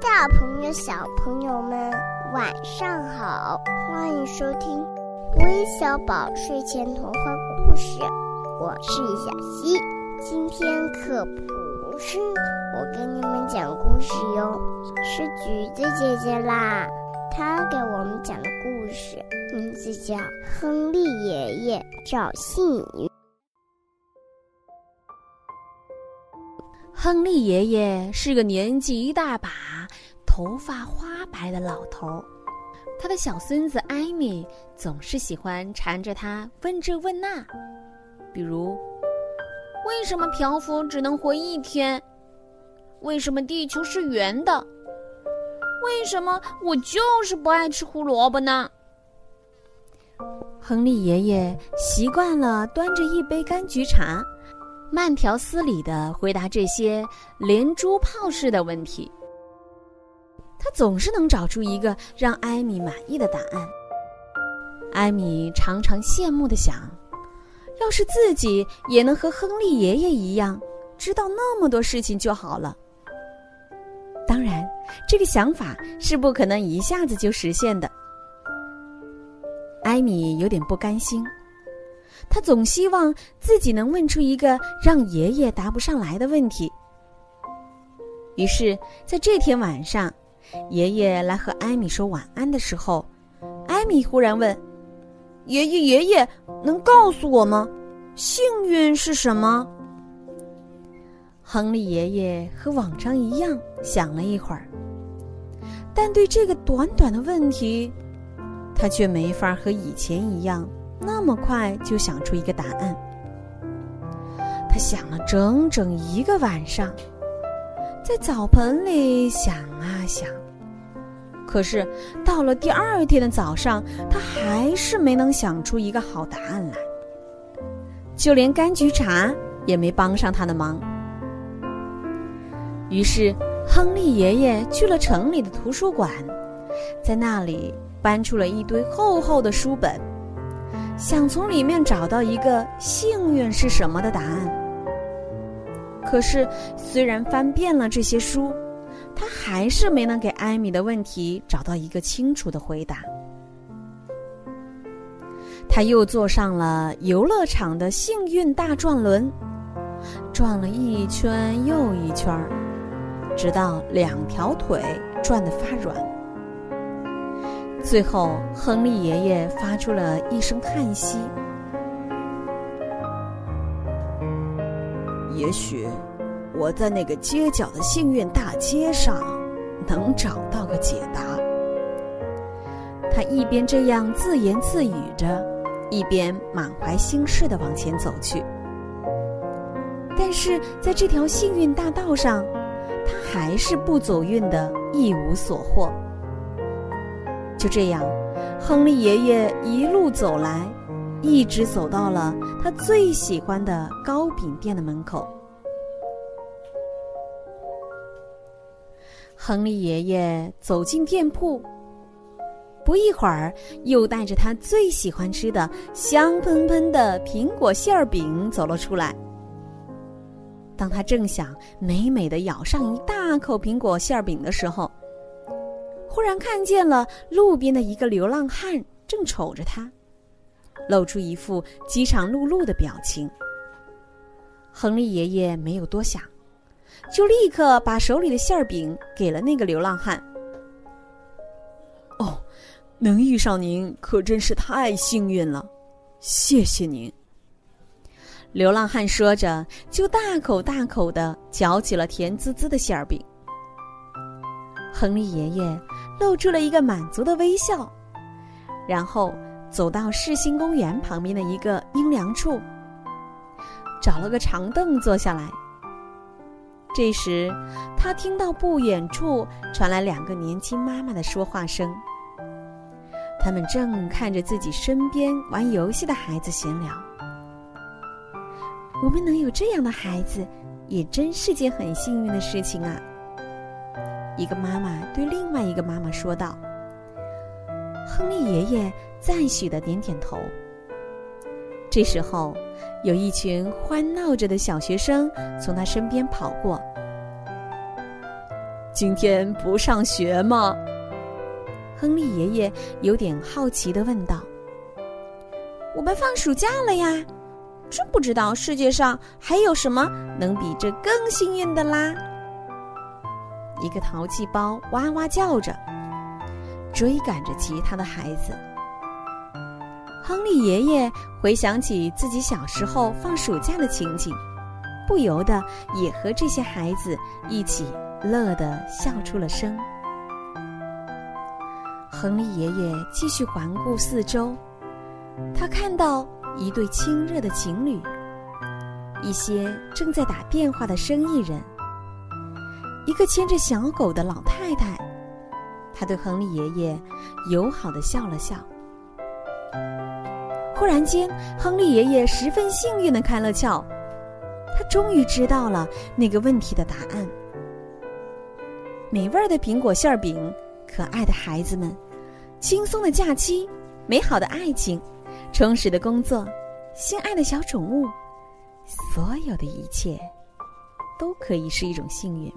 大朋友、小朋友们，晚上好！欢迎收听微小宝睡前童话故事，我是小溪。今天可不是我给你们讲故事哟，是橘子姐姐啦。她给我们讲的故事名字叫《亨利爷爷找幸运》。亨利爷爷是个年纪一大把、头发花白的老头儿，他的小孙子艾米总是喜欢缠着他问这问那，比如：为什么漂浮只能活一天？为什么地球是圆的？为什么我就是不爱吃胡萝卜呢？亨利爷爷习惯了端着一杯柑橘茶。慢条斯理的回答这些连珠炮似的问题，他总是能找出一个让艾米满意的答案。艾米常常羡慕的想：要是自己也能和亨利爷爷一样，知道那么多事情就好了。当然，这个想法是不可能一下子就实现的。艾米有点不甘心。他总希望自己能问出一个让爷爷答不上来的问题。于是，在这天晚上，爷爷来和艾米说晚安的时候，艾米忽然问：“爷爷，爷爷，能告诉我吗？幸运是什么？”亨利爷爷和往常一样想了一会儿，但对这个短短的问题，他却没法和以前一样。那么快就想出一个答案，他想了整整一个晚上，在澡盆里想啊想，可是到了第二天的早上，他还是没能想出一个好答案来，就连柑橘茶也没帮上他的忙。于是，亨利爷爷去了城里的图书馆，在那里搬出了一堆厚厚的书本。想从里面找到一个幸运是什么的答案，可是虽然翻遍了这些书，他还是没能给艾米的问题找到一个清楚的回答。他又坐上了游乐场的幸运大转轮，转了一圈又一圈，直到两条腿转得发软。最后，亨利爷爷发出了一声叹息。也许，我在那个街角的幸运大街上能找到个解答。他一边这样自言自语着，一边满怀心事的往前走去。但是，在这条幸运大道上，他还是不走运的，一无所获。就这样，亨利爷爷一路走来，一直走到了他最喜欢的糕饼店的门口。亨利爷爷走进店铺，不一会儿，又带着他最喜欢吃的香喷喷的苹果馅儿饼走了出来。当他正想美美的咬上一大口苹果馅儿饼的时候，忽然看见了路边的一个流浪汉，正瞅着他，露出一副饥肠辘辘的表情。亨利爷爷没有多想，就立刻把手里的馅儿饼给了那个流浪汉。哦，能遇上您可真是太幸运了，谢谢您。流浪汉说着，就大口大口的嚼起了甜滋滋的馅儿饼。亨利爷爷。露出了一个满足的微笑，然后走到世新公园旁边的一个阴凉处，找了个长凳坐下来。这时，他听到不远处传来两个年轻妈妈的说话声，他们正看着自己身边玩游戏的孩子闲聊。我们能有这样的孩子，也真是件很幸运的事情啊。一个妈妈对另外一个妈妈说道：“亨利爷爷赞许的点点头。这时候，有一群欢闹着的小学生从他身边跑过。今天不上学吗？亨利爷爷有点好奇的问道。我们放暑假了呀，真不知道世界上还有什么能比这更幸运的啦！一个淘气包哇哇叫着，追赶着其他的孩子。亨利爷爷回想起自己小时候放暑假的情景，不由得也和这些孩子一起乐得笑出了声。亨利爷爷继续环顾四周，他看到一对亲热的情侣，一些正在打电话的生意人，一个牵着小狗的老太太。她对亨利爷爷友好的笑了笑。忽然间，亨利爷爷十分幸运的开了窍，他终于知道了那个问题的答案。美味的苹果馅饼，可爱的孩子们，轻松的假期，美好的爱情，充实的工作，心爱的小宠物，所有的一切，都可以是一种幸运。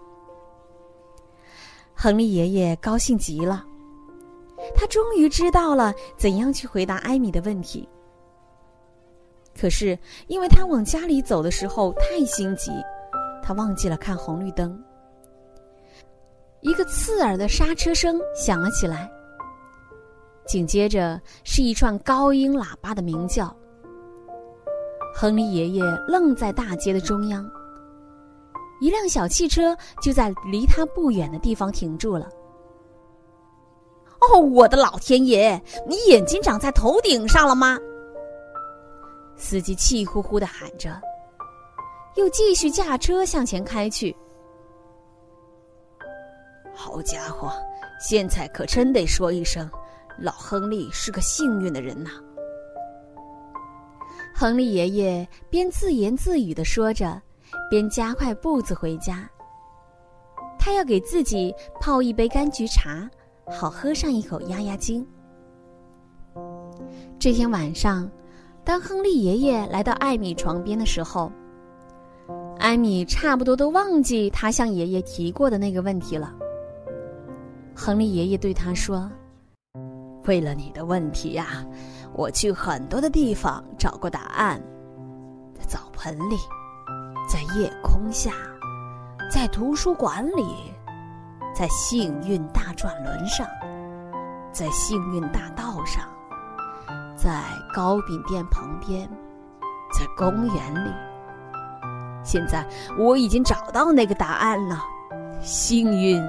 亨利爷爷高兴极了，他终于知道了怎样去回答艾米的问题。可是，因为他往家里走的时候太心急，他忘记了看红绿灯。一个刺耳的刹车声响了起来，紧接着是一串高音喇叭的鸣叫。亨利爷爷愣在大街的中央，一辆小汽车就在离他不远的地方停住了。哦，我的老天爷！你眼睛长在头顶上了吗？司机气呼呼的喊着，又继续驾车向前开去。好家伙，现在可真得说一声，老亨利是个幸运的人呐！亨利爷爷边自言自语的说着，边加快步子回家。他要给自己泡一杯柑橘茶，好喝上一口压压惊。这天晚上。当亨利爷爷来到艾米床边的时候，艾米差不多都忘记他向爷爷提过的那个问题了。亨利爷爷对他说：“为了你的问题呀，我去很多的地方找过答案，在澡盆里，在夜空下，在图书馆里，在幸运大转轮上，在幸运大道上。”在糕饼店旁边，在公园里。现在我已经找到那个答案了。幸运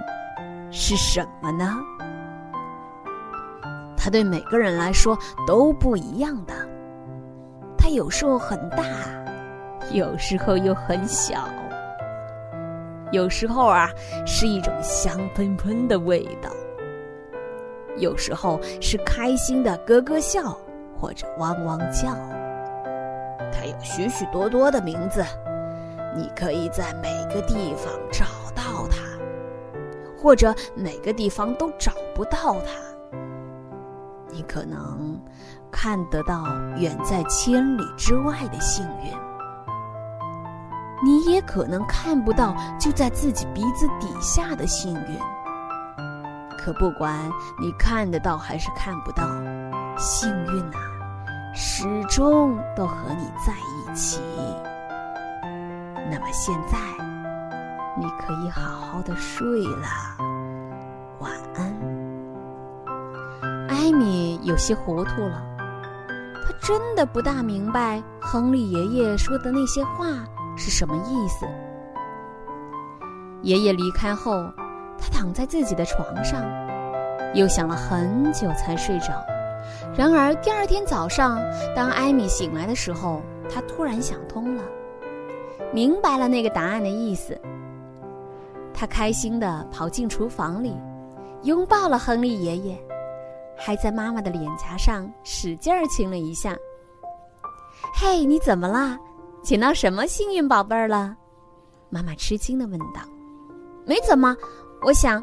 是什么呢？它对每个人来说都不一样的。它有时候很大，有时候又很小。有时候啊，是一种香喷喷的味道；有时候是开心的咯咯笑。或者汪汪叫，它有许许多多的名字，你可以在每个地方找到它，或者每个地方都找不到它。你可能看得到远在千里之外的幸运，你也可能看不到就在自己鼻子底下的幸运。可不管你看得到还是看不到。幸运啊，始终都和你在一起。那么现在，你可以好好的睡了，晚安。艾米有些糊涂了，他真的不大明白亨利爷爷说的那些话是什么意思。爷爷离开后，他躺在自己的床上，又想了很久才睡着。然而第二天早上，当艾米醒来的时候，他突然想通了，明白了那个答案的意思。他开心地跑进厨房里，拥抱了亨利爷爷，还在妈妈的脸颊上使劲儿亲了一下。“嘿，你怎么啦？捡到什么幸运宝贝儿了？”妈妈吃惊的问道。“没怎么，我想，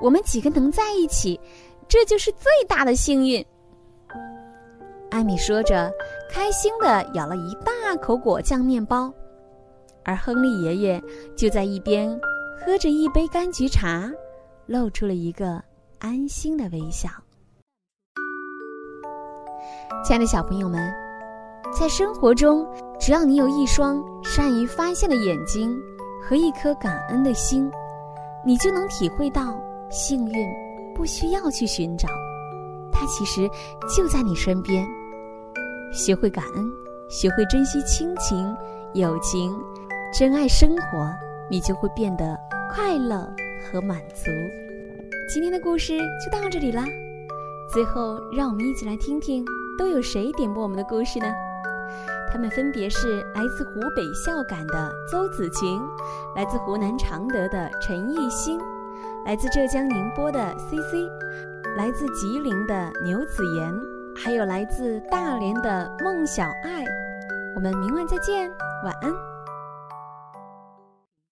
我们几个能在一起，这就是最大的幸运。”艾米说着，开心的咬了一大口果酱面包，而亨利爷爷就在一边喝着一杯柑橘茶，露出了一个安心的微笑。亲爱的小朋友们，在生活中，只要你有一双善于发现的眼睛和一颗感恩的心，你就能体会到幸运不需要去寻找，它其实就在你身边。学会感恩，学会珍惜亲情、友情，珍爱生活，你就会变得快乐和满足。今天的故事就到这里啦。最后，让我们一起来听听都有谁点播我们的故事呢？他们分别是来自湖北孝感的邹子晴，来自湖南常德的陈艺兴，来自浙江宁波的 CC，来自吉林的牛子妍，还有来自大连的孟小爱。我们明晚再见，晚安。